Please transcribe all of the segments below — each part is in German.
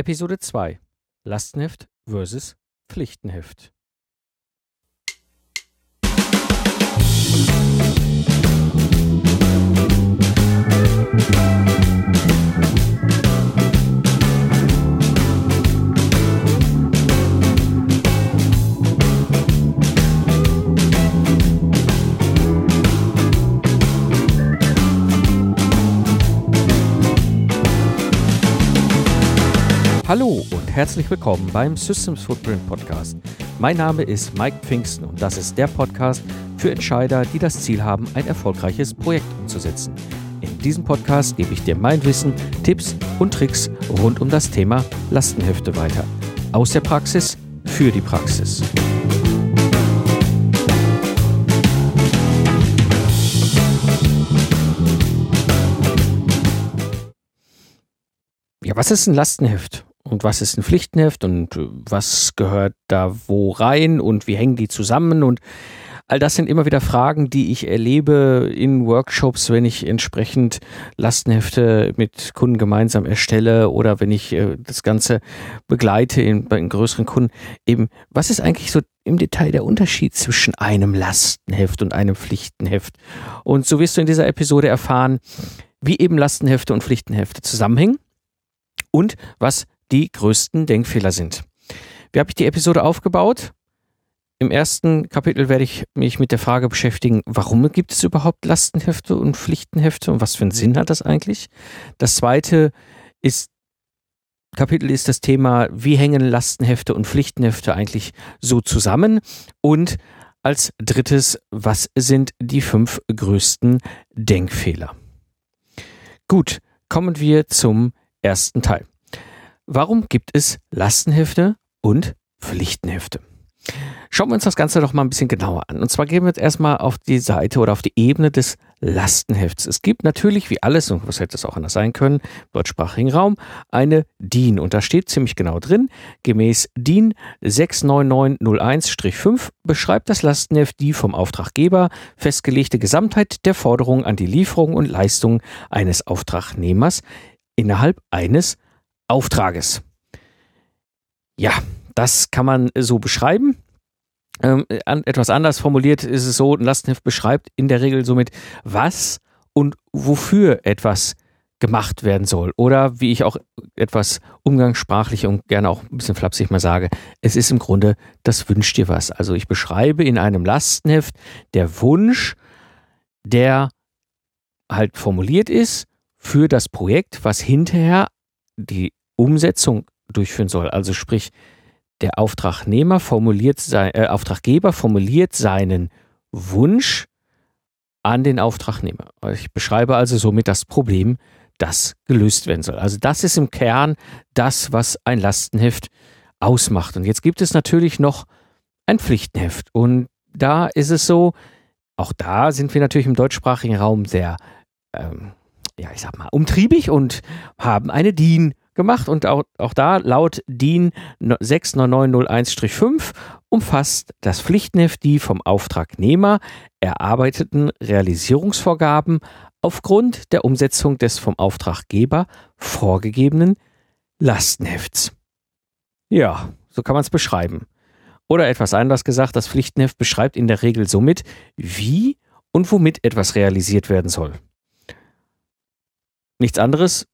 Episode 2 Lastenheft versus Pflichtenheft. Hallo und herzlich willkommen beim Systems Footprint Podcast. Mein Name ist Mike Pfingsten und das ist der Podcast für Entscheider, die das Ziel haben, ein erfolgreiches Projekt umzusetzen. In diesem Podcast gebe ich dir mein Wissen, Tipps und Tricks rund um das Thema Lastenhefte weiter. Aus der Praxis für die Praxis. Ja, was ist ein Lastenheft? Und was ist ein Pflichtenheft und äh, was gehört da wo rein und wie hängen die zusammen und all das sind immer wieder Fragen, die ich erlebe in Workshops, wenn ich entsprechend Lastenhefte mit Kunden gemeinsam erstelle oder wenn ich äh, das Ganze begleite in, bei größeren Kunden. Eben, was ist eigentlich so im Detail der Unterschied zwischen einem Lastenheft und einem Pflichtenheft? Und so wirst du in dieser Episode erfahren, wie eben Lastenhefte und Pflichtenhefte zusammenhängen und was die größten Denkfehler sind. Wie habe ich die Episode aufgebaut? Im ersten Kapitel werde ich mich mit der Frage beschäftigen, warum gibt es überhaupt Lastenhefte und Pflichtenhefte und was für einen Sinn hat das eigentlich? Das zweite ist, Kapitel ist das Thema, wie hängen Lastenhefte und Pflichtenhefte eigentlich so zusammen? Und als drittes, was sind die fünf größten Denkfehler? Gut, kommen wir zum ersten Teil. Warum gibt es Lastenhefte und Pflichtenhefte? Schauen wir uns das Ganze doch mal ein bisschen genauer an. Und zwar gehen wir jetzt erstmal auf die Seite oder auf die Ebene des Lastenhefts. Es gibt natürlich, wie alles, und was hätte es auch anders sein können, im deutschsprachigen Raum, eine DIN. Und da steht ziemlich genau drin, gemäß DIN 69901-5 beschreibt das Lastenheft die vom Auftraggeber festgelegte Gesamtheit der Forderungen an die Lieferung und Leistung eines Auftragnehmers innerhalb eines Auftrages. Ja, das kann man so beschreiben. Ähm, etwas anders formuliert ist es so, ein Lastenheft beschreibt in der Regel somit, was und wofür etwas gemacht werden soll. Oder wie ich auch etwas umgangssprachlich und gerne auch ein bisschen flapsig mal sage, es ist im Grunde, das wünscht dir was. Also ich beschreibe in einem Lastenheft der Wunsch, der halt formuliert ist für das Projekt, was hinterher die Umsetzung durchführen soll. Also sprich, der Auftragnehmer formuliert sein, äh, Auftraggeber formuliert seinen Wunsch an den Auftragnehmer. Ich beschreibe also somit das Problem, das gelöst werden soll. Also das ist im Kern das, was ein Lastenheft ausmacht. Und jetzt gibt es natürlich noch ein Pflichtenheft. Und da ist es so, auch da sind wir natürlich im deutschsprachigen Raum sehr, ähm, ja, ich sag mal, umtriebig und haben eine DIN gemacht und auch, auch da laut DIN 69901-5 umfasst das Pflichtenheft die vom Auftragnehmer erarbeiteten Realisierungsvorgaben aufgrund der Umsetzung des vom Auftraggeber vorgegebenen Lastenhefts. Ja, so kann man es beschreiben. Oder etwas anders gesagt, das Pflichtenheft beschreibt in der Regel somit, wie und womit etwas realisiert werden soll. Nichts anderes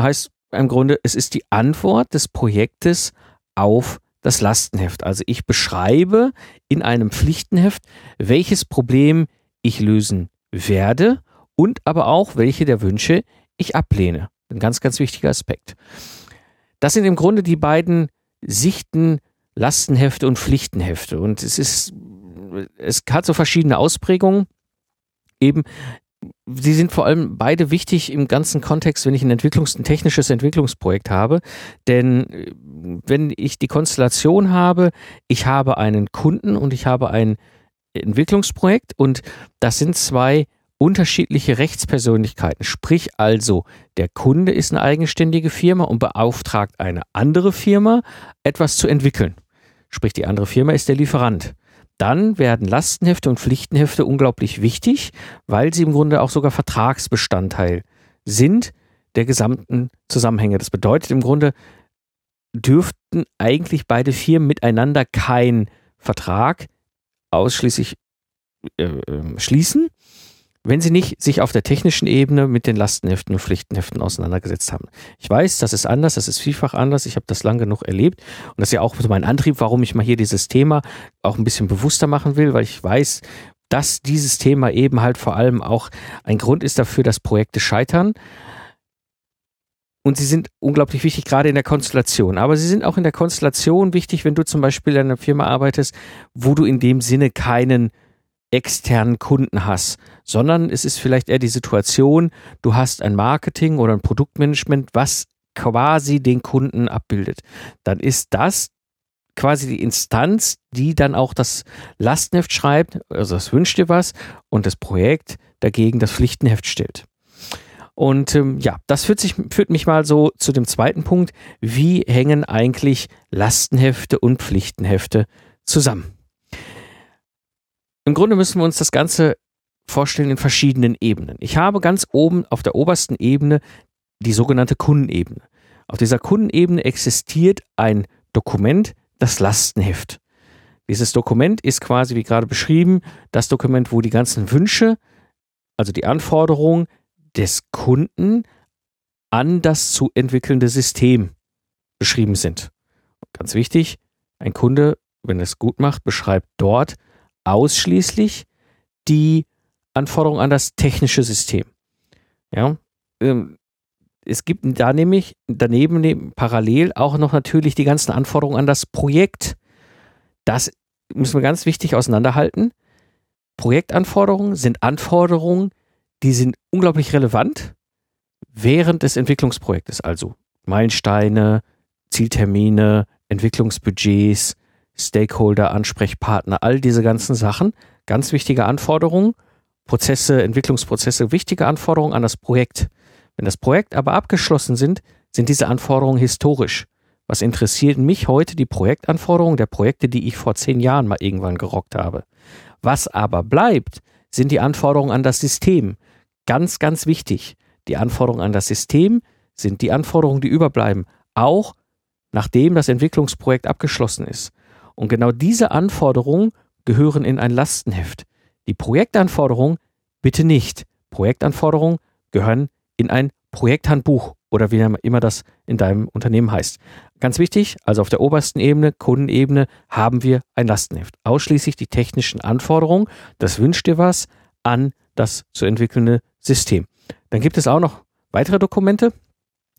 heißt im Grunde, es ist die Antwort des Projektes auf das Lastenheft. Also ich beschreibe in einem Pflichtenheft, welches Problem ich lösen werde und aber auch, welche der Wünsche ich ablehne. Ein ganz, ganz wichtiger Aspekt. Das sind im Grunde die beiden Sichten Lastenhefte und Pflichtenhefte. Und es ist, es hat so verschiedene Ausprägungen. Eben sie sind vor allem beide wichtig im ganzen Kontext, wenn ich ein, Entwicklungs-, ein technisches Entwicklungsprojekt habe. Denn äh, wenn ich die Konstellation habe, ich habe einen Kunden und ich habe ein Entwicklungsprojekt und das sind zwei unterschiedliche Rechtspersönlichkeiten. Sprich also, der Kunde ist eine eigenständige Firma und beauftragt eine andere Firma, etwas zu entwickeln. Sprich, die andere Firma ist der Lieferant dann werden Lastenhefte und Pflichtenhefte unglaublich wichtig, weil sie im Grunde auch sogar Vertragsbestandteil sind der gesamten Zusammenhänge. Das bedeutet im Grunde, dürften eigentlich beide Firmen miteinander keinen Vertrag ausschließlich äh, äh, schließen, wenn sie nicht sich auf der technischen Ebene mit den Lastenheften und Pflichtenheften auseinandergesetzt haben. Ich weiß, das ist anders, das ist vielfach anders. Ich habe das lang genug erlebt und das ist ja auch so mein Antrieb, warum ich mal hier dieses Thema auch ein bisschen bewusster machen will, weil ich weiß, dass dieses Thema eben halt vor allem auch ein Grund ist dafür, dass Projekte scheitern. Und sie sind unglaublich wichtig, gerade in der Konstellation. Aber sie sind auch in der Konstellation wichtig, wenn du zum Beispiel in einer Firma arbeitest, wo du in dem Sinne keinen externen Kunden hast, sondern es ist vielleicht eher die Situation, du hast ein Marketing oder ein Produktmanagement, was quasi den Kunden abbildet. Dann ist das quasi die Instanz, die dann auch das Lastenheft schreibt, also das wünscht dir was, und das Projekt dagegen das Pflichtenheft stellt. Und ähm, ja, das führt, sich, führt mich mal so zu dem zweiten Punkt. Wie hängen eigentlich Lastenhefte und Pflichtenhefte zusammen? Im Grunde müssen wir uns das Ganze vorstellen in verschiedenen Ebenen. Ich habe ganz oben auf der obersten Ebene die sogenannte Kundenebene. Auf dieser Kundenebene existiert ein Dokument, das Lastenheft. Dieses Dokument ist quasi, wie gerade beschrieben, das Dokument, wo die ganzen Wünsche, also die Anforderungen des Kunden an das zu entwickelnde System beschrieben sind. Ganz wichtig, ein Kunde, wenn er es gut macht, beschreibt dort ausschließlich die Anforderungen an das technische System. Ja, ähm, es gibt da nämlich daneben parallel auch noch natürlich die ganzen Anforderungen an das Projekt. Das müssen wir ganz wichtig auseinanderhalten. Projektanforderungen sind Anforderungen, die sind unglaublich relevant während des Entwicklungsprojektes. Also Meilensteine, Zieltermine, Entwicklungsbudgets, Stakeholder, Ansprechpartner, all diese ganzen Sachen. Ganz wichtige Anforderungen, Prozesse, Entwicklungsprozesse, wichtige Anforderungen an das Projekt. Wenn das Projekt aber abgeschlossen sind, sind diese Anforderungen historisch. Was interessiert mich heute die Projektanforderungen der Projekte, die ich vor zehn Jahren mal irgendwann gerockt habe? Was aber bleibt, sind die Anforderungen an das System. Ganz, ganz wichtig. Die Anforderungen an das System sind die Anforderungen, die überbleiben, auch nachdem das Entwicklungsprojekt abgeschlossen ist. Und genau diese Anforderungen gehören in ein Lastenheft. Die Projektanforderungen bitte nicht. Projektanforderungen gehören in ein Projekthandbuch oder wie immer das in deinem Unternehmen heißt. Ganz wichtig, also auf der obersten Ebene, Kundenebene, haben wir ein Lastenheft. Ausschließlich die technischen Anforderungen, das wünscht dir was, an das zu entwickelnde System. Dann gibt es auch noch weitere Dokumente,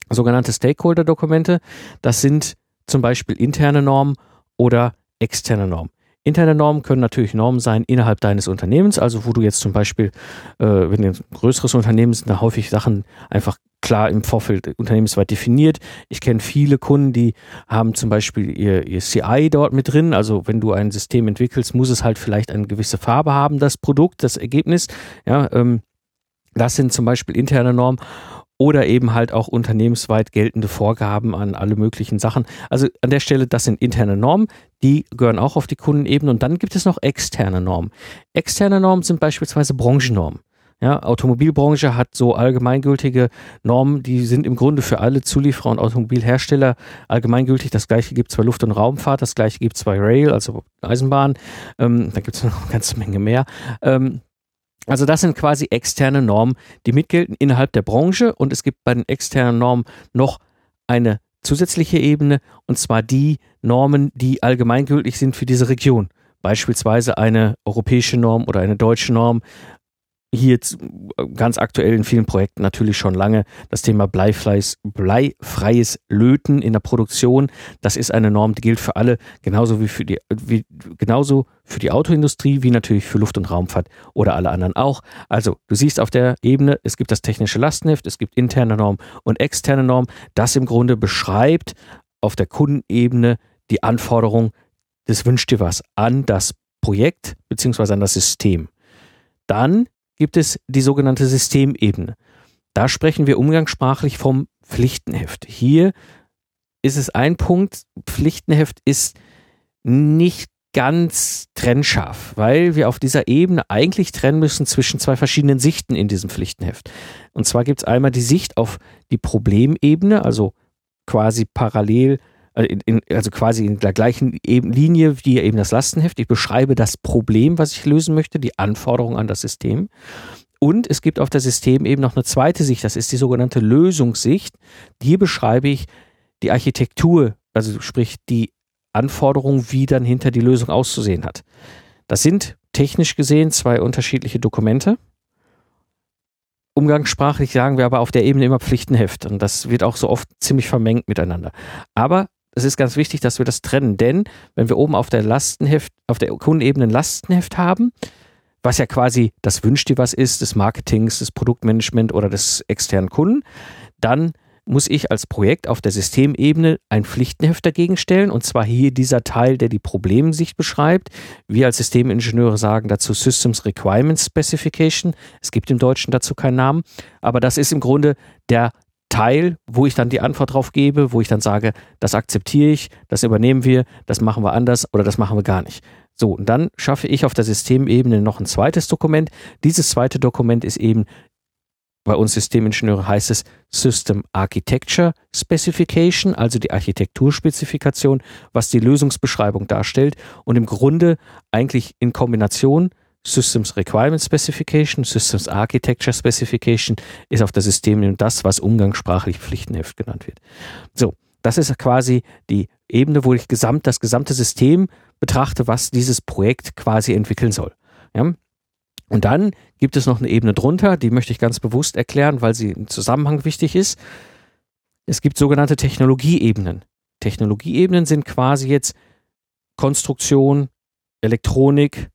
sogenannte Stakeholder-Dokumente. Das sind zum Beispiel interne Normen oder externe Normen. Interne Normen können natürlich Normen sein innerhalb deines Unternehmens, also wo du jetzt zum Beispiel, äh, wenn du ein größeres Unternehmen sind, da häufig Sachen einfach klar im Vorfeld unternehmensweit definiert. Ich kenne viele Kunden, die haben zum Beispiel ihr, ihr CI dort mit drin. Also wenn du ein System entwickelst, muss es halt vielleicht eine gewisse Farbe haben, das Produkt, das Ergebnis. Ja, ähm, das sind zum Beispiel interne Normen oder eben halt auch unternehmensweit geltende Vorgaben an alle möglichen Sachen. Also an der Stelle, das sind interne Normen, die gehören auch auf die Kundenebene und dann gibt es noch externe Normen. Externe Normen sind beispielsweise Branchennormen. Ja, Automobilbranche hat so allgemeingültige Normen, die sind im Grunde für alle Zulieferer und Automobilhersteller allgemeingültig. Das gleiche gibt es bei Luft- und Raumfahrt, das gleiche gibt es bei Rail, also Eisenbahn. Ähm, da gibt es noch eine ganze Menge mehr. Ähm, also das sind quasi externe Normen, die mitgelten innerhalb der Branche und es gibt bei den externen Normen noch eine zusätzliche Ebene und zwar die Normen, die allgemeingültig sind für diese Region. Beispielsweise eine europäische Norm oder eine deutsche Norm, hier ganz aktuell in vielen Projekten natürlich schon lange das Thema bleifreies, bleifreies Löten in der Produktion. Das ist eine Norm, die gilt für alle, genauso wie für die, wie, genauso für die Autoindustrie, wie natürlich für Luft- und Raumfahrt oder alle anderen auch. Also, du siehst auf der Ebene, es gibt das technische Lastenheft, es gibt interne Norm und externe Norm. Das im Grunde beschreibt auf der Kundenebene die Anforderung des Wünsch dir was an das Projekt beziehungsweise an das System. Dann gibt es die sogenannte Systemebene. Da sprechen wir umgangssprachlich vom Pflichtenheft. Hier ist es ein Punkt, Pflichtenheft ist nicht ganz trennscharf, weil wir auf dieser Ebene eigentlich trennen müssen zwischen zwei verschiedenen Sichten in diesem Pflichtenheft. Und zwar gibt es einmal die Sicht auf die Problemebene, also quasi parallel in, in, also quasi in der gleichen Linie wie eben das Lastenheft. Ich beschreibe das Problem, was ich lösen möchte, die Anforderungen an das System. Und es gibt auf der System eben noch eine zweite Sicht, das ist die sogenannte Lösungssicht. Hier beschreibe ich die Architektur, also sprich die Anforderung, wie dann hinter die Lösung auszusehen hat. Das sind technisch gesehen zwei unterschiedliche Dokumente. Umgangssprachlich sagen wir aber auf der Ebene immer Pflichtenheft und das wird auch so oft ziemlich vermengt miteinander. Aber es ist ganz wichtig, dass wir das trennen, denn wenn wir oben auf der Lastenheft, auf der Kundenebene ein Lastenheft haben, was ja quasi das Wünsch dir was ist, des Marketings, des Produktmanagement oder des externen Kunden, dann muss ich als Projekt auf der Systemebene ein Pflichtenheft dagegen stellen. Und zwar hier dieser Teil, der die Problemsicht beschreibt. Wir als Systemingenieure sagen dazu Systems Requirements Specification. Es gibt im Deutschen dazu keinen Namen. Aber das ist im Grunde der Teil, wo ich dann die Antwort drauf gebe, wo ich dann sage, das akzeptiere ich, das übernehmen wir, das machen wir anders oder das machen wir gar nicht. So, und dann schaffe ich auf der Systemebene noch ein zweites Dokument. Dieses zweite Dokument ist eben bei uns Systemingenieure heißt es System Architecture Specification, also die Architekturspezifikation, was die Lösungsbeschreibung darstellt und im Grunde eigentlich in Kombination Systems Requirement Specification, Systems Architecture Specification ist auf der Systemebene das, was umgangssprachlich Pflichtenheft genannt wird. So, das ist quasi die Ebene, wo ich gesamt, das gesamte System betrachte, was dieses Projekt quasi entwickeln soll. Ja? Und dann gibt es noch eine Ebene drunter, die möchte ich ganz bewusst erklären, weil sie im Zusammenhang wichtig ist. Es gibt sogenannte Technologieebenen. Technologieebenen sind quasi jetzt Konstruktion, Elektronik,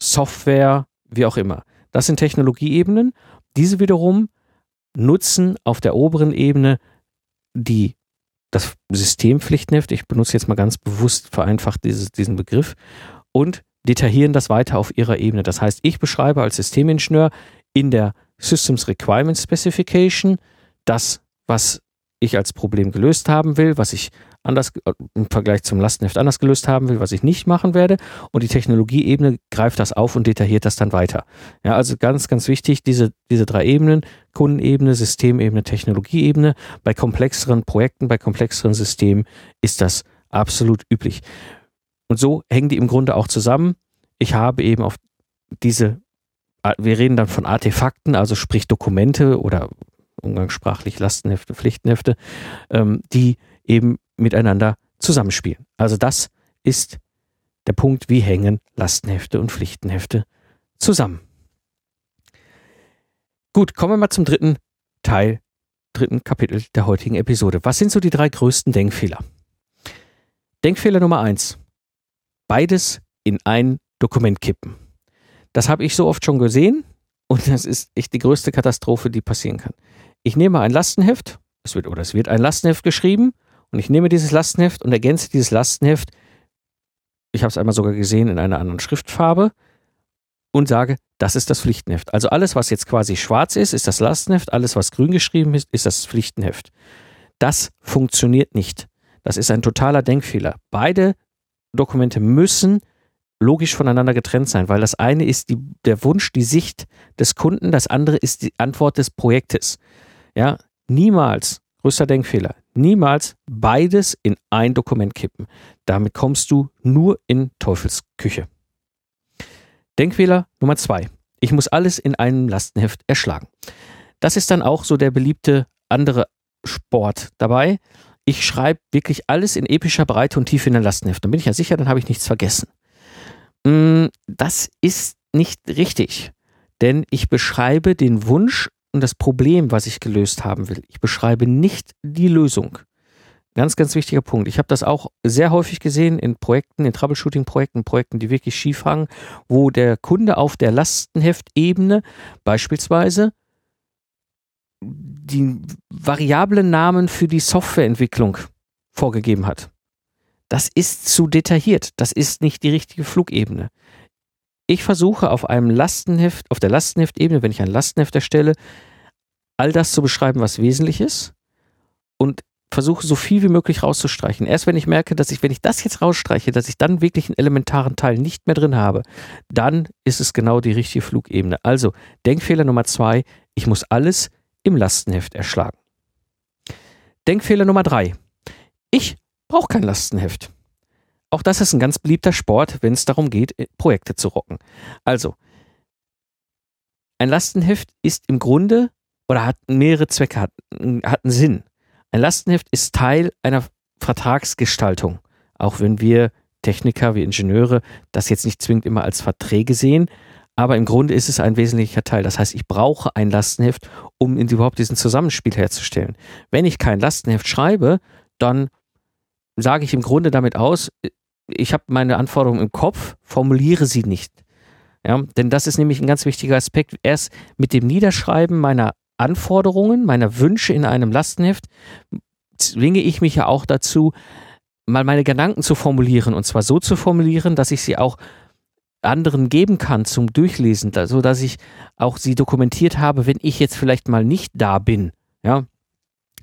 Software, wie auch immer. Das sind Technologieebenen. Diese wiederum nutzen auf der oberen Ebene die, das Systempflichtenheft. Ich benutze jetzt mal ganz bewusst vereinfacht dieses, diesen Begriff und detaillieren das weiter auf ihrer Ebene. Das heißt, ich beschreibe als Systemingenieur in der Systems Requirement Specification das, was ich als Problem gelöst haben will, was ich anders im Vergleich zum Lastenheft anders gelöst haben will, was ich nicht machen werde. Und die Technologieebene greift das auf und detailliert das dann weiter. Ja, also ganz, ganz wichtig, diese, diese drei Ebenen, Kundenebene, Systemebene, Technologieebene. Bei komplexeren Projekten, bei komplexeren Systemen ist das absolut üblich. Und so hängen die im Grunde auch zusammen. Ich habe eben auf diese, wir reden dann von Artefakten, also sprich Dokumente oder umgangssprachlich Lastenhefte, Pflichtenhefte, ähm, die eben miteinander zusammenspielen. Also das ist der Punkt, wie hängen Lastenhefte und Pflichtenhefte zusammen. Gut, kommen wir mal zum dritten Teil, dritten Kapitel der heutigen Episode. Was sind so die drei größten Denkfehler? Denkfehler Nummer eins beides in ein Dokument kippen. Das habe ich so oft schon gesehen und das ist echt die größte Katastrophe, die passieren kann. Ich nehme ein Lastenheft, es wird oder es wird ein Lastenheft geschrieben und ich nehme dieses Lastenheft und ergänze dieses Lastenheft, ich habe es einmal sogar gesehen in einer anderen Schriftfarbe und sage, das ist das Pflichtenheft. Also alles, was jetzt quasi schwarz ist, ist das Lastenheft, alles, was grün geschrieben ist, ist das Pflichtenheft. Das funktioniert nicht. Das ist ein totaler Denkfehler. Beide Dokumente müssen logisch voneinander getrennt sein, weil das eine ist die, der Wunsch, die Sicht des Kunden, das andere ist die Antwort des Projektes. Ja, niemals, größter Denkfehler, niemals beides in ein Dokument kippen. Damit kommst du nur in Teufelsküche. Denkfehler Nummer zwei. Ich muss alles in einem Lastenheft erschlagen. Das ist dann auch so der beliebte andere Sport dabei ich schreibe wirklich alles in epischer Breite und Tiefe in den Lastenheft. Dann bin ich ja sicher, dann habe ich nichts vergessen. Mm, das ist nicht richtig, denn ich beschreibe den Wunsch und das Problem, was ich gelöst haben will. Ich beschreibe nicht die Lösung. Ganz, ganz wichtiger Punkt. Ich habe das auch sehr häufig gesehen in Projekten, in Troubleshooting-Projekten, Projekten, die wirklich schief hangen, wo der Kunde auf der Lastenheftebene beispielsweise die variablen Namen für die Softwareentwicklung vorgegeben hat. Das ist zu detailliert. Das ist nicht die richtige Flugebene. Ich versuche auf einem Lastenheft, auf der Lastenheftebene, wenn ich ein Lastenheft erstelle, all das zu beschreiben, was wesentlich ist und versuche so viel wie möglich rauszustreichen. Erst wenn ich merke, dass ich, wenn ich das jetzt rausstreiche, dass ich dann wirklich einen elementaren Teil nicht mehr drin habe, dann ist es genau die richtige Flugebene. Also Denkfehler Nummer zwei, ich muss alles im Lastenheft erschlagen. Denkfehler Nummer drei. Ich braucht kein Lastenheft. Auch das ist ein ganz beliebter Sport, wenn es darum geht, Projekte zu rocken. Also, ein Lastenheft ist im Grunde oder hat mehrere Zwecke, hat, hat einen Sinn. Ein Lastenheft ist Teil einer Vertragsgestaltung. Auch wenn wir Techniker, wie Ingenieure, das jetzt nicht zwingend immer als Verträge sehen, aber im Grunde ist es ein wesentlicher Teil. Das heißt, ich brauche ein Lastenheft, um überhaupt diesen Zusammenspiel herzustellen. Wenn ich kein Lastenheft schreibe, dann sage ich im Grunde damit aus, ich habe meine Anforderungen im Kopf, formuliere sie nicht. Ja, denn das ist nämlich ein ganz wichtiger Aspekt. Erst mit dem Niederschreiben meiner Anforderungen, meiner Wünsche in einem Lastenheft zwinge ich mich ja auch dazu, mal meine Gedanken zu formulieren und zwar so zu formulieren, dass ich sie auch anderen geben kann zum Durchlesen, so dass ich auch sie dokumentiert habe, wenn ich jetzt vielleicht mal nicht da bin. Ja,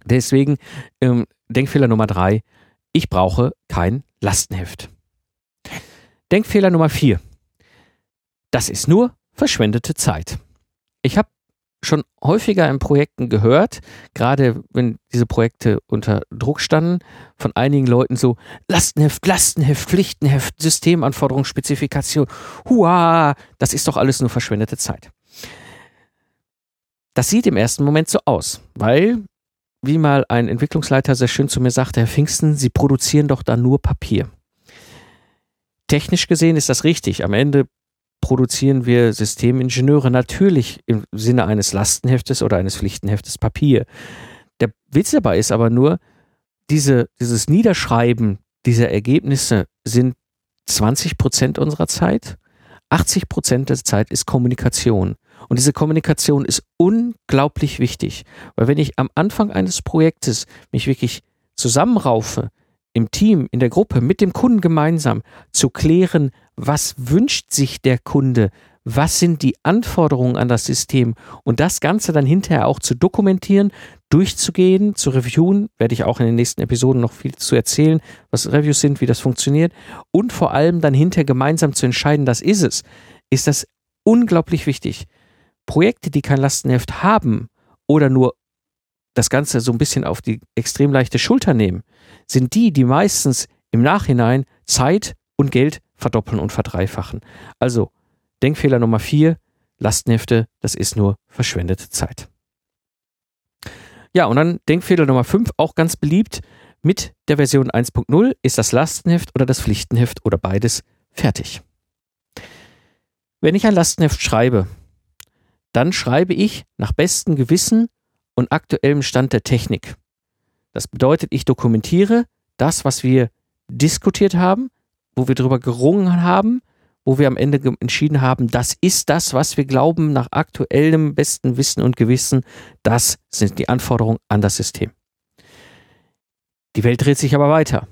deswegen ähm, Denkfehler Nummer drei: Ich brauche kein Lastenheft. Denkfehler Nummer vier: Das ist nur verschwendete Zeit. Ich habe schon häufiger in Projekten gehört, gerade wenn diese Projekte unter Druck standen, von einigen Leuten so Lastenheft, Lastenheft, Pflichtenheft, Systemanforderung, Spezifikation. Hua, das ist doch alles nur verschwendete Zeit. Das sieht im ersten Moment so aus, weil, wie mal ein Entwicklungsleiter sehr schön zu mir sagte, Herr Pfingsten, Sie produzieren doch da nur Papier. Technisch gesehen ist das richtig. Am Ende produzieren wir Systemingenieure natürlich im Sinne eines Lastenheftes oder eines Pflichtenheftes Papier. Der Witz dabei ist aber nur, diese, dieses Niederschreiben dieser Ergebnisse sind 20 Prozent unserer Zeit. 80 Prozent der Zeit ist Kommunikation. Und diese Kommunikation ist unglaublich wichtig, weil wenn ich am Anfang eines Projektes mich wirklich zusammenraufe, im Team, in der Gruppe, mit dem Kunden gemeinsam zu klären, was wünscht sich der Kunde, was sind die Anforderungen an das System und das Ganze dann hinterher auch zu dokumentieren, durchzugehen, zu reviewen, werde ich auch in den nächsten Episoden noch viel zu erzählen, was Reviews sind, wie das funktioniert und vor allem dann hinterher gemeinsam zu entscheiden, das ist es, ist das unglaublich wichtig. Projekte, die kein Lastenheft haben oder nur das Ganze so ein bisschen auf die extrem leichte Schulter nehmen, sind die, die meistens im Nachhinein Zeit und Geld verdoppeln und verdreifachen. Also, Denkfehler Nummer vier, Lastenhefte, das ist nur verschwendete Zeit. Ja, und dann Denkfehler Nummer fünf, auch ganz beliebt, mit der Version 1.0 ist das Lastenheft oder das Pflichtenheft oder beides fertig. Wenn ich ein Lastenheft schreibe, dann schreibe ich nach bestem Gewissen und aktuellem Stand der Technik. Das bedeutet, ich dokumentiere das, was wir diskutiert haben, wo wir darüber gerungen haben, wo wir am Ende entschieden haben, das ist das, was wir glauben, nach aktuellem besten Wissen und Gewissen, das sind die Anforderungen an das System. Die Welt dreht sich aber weiter.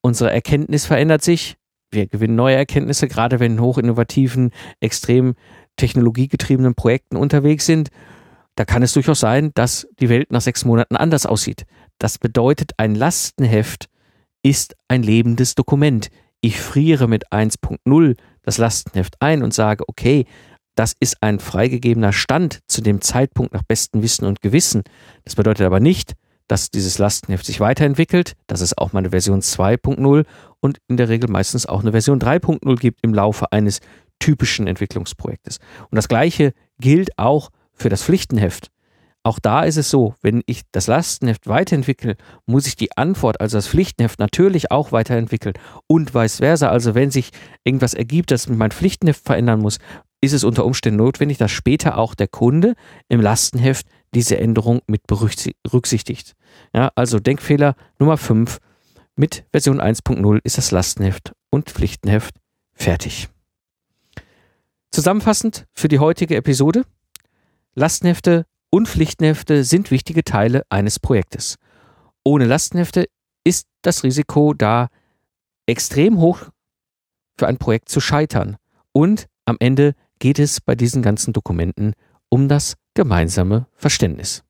Unsere Erkenntnis verändert sich. Wir gewinnen neue Erkenntnisse, gerade wenn hochinnovativen, extrem technologiegetriebenen Projekten unterwegs sind. Da kann es durchaus sein, dass die Welt nach sechs Monaten anders aussieht. Das bedeutet, ein Lastenheft ist ein lebendes Dokument ich friere mit 1.0 das Lastenheft ein und sage, okay, das ist ein freigegebener Stand zu dem Zeitpunkt nach bestem Wissen und Gewissen. Das bedeutet aber nicht, dass dieses Lastenheft sich weiterentwickelt, dass es auch mal eine Version 2.0 und in der Regel meistens auch eine Version 3.0 gibt im Laufe eines typischen Entwicklungsprojektes. Und das gleiche gilt auch für das Pflichtenheft. Auch da ist es so, wenn ich das Lastenheft weiterentwickle, muss ich die Antwort, also das Pflichtenheft, natürlich auch weiterentwickeln und vice versa. Also wenn sich irgendwas ergibt, dass mein Pflichtenheft verändern muss, ist es unter Umständen notwendig, dass später auch der Kunde im Lastenheft diese Änderung mit berücksichtigt. Ja, also Denkfehler Nummer 5. Mit Version 1.0 ist das Lastenheft und Pflichtenheft fertig. Zusammenfassend für die heutige Episode. Lastenhefte und Pflichtenhefte sind wichtige Teile eines Projektes. Ohne Lastenhefte ist das Risiko da extrem hoch für ein Projekt zu scheitern. Und am Ende geht es bei diesen ganzen Dokumenten um das gemeinsame Verständnis.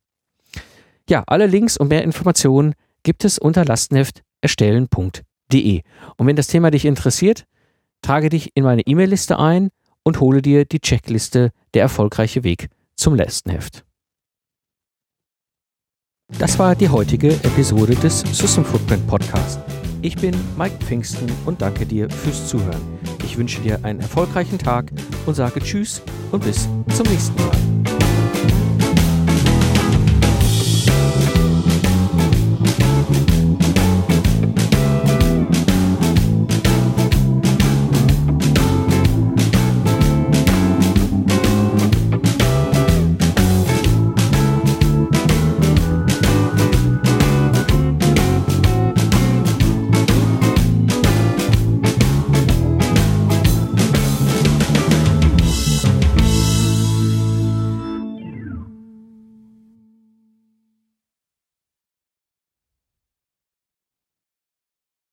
Ja, alle Links und mehr Informationen gibt es unter lastenhefterstellen.de. Und wenn das Thema dich interessiert, trage dich in meine E-Mail-Liste ein und hole dir die Checkliste Der erfolgreiche Weg zum Lastenheft. Das war die heutige Episode des System Footprint Podcast. Ich bin Mike Pfingsten und danke dir fürs Zuhören. Ich wünsche dir einen erfolgreichen Tag und sage Tschüss und bis zum nächsten Mal.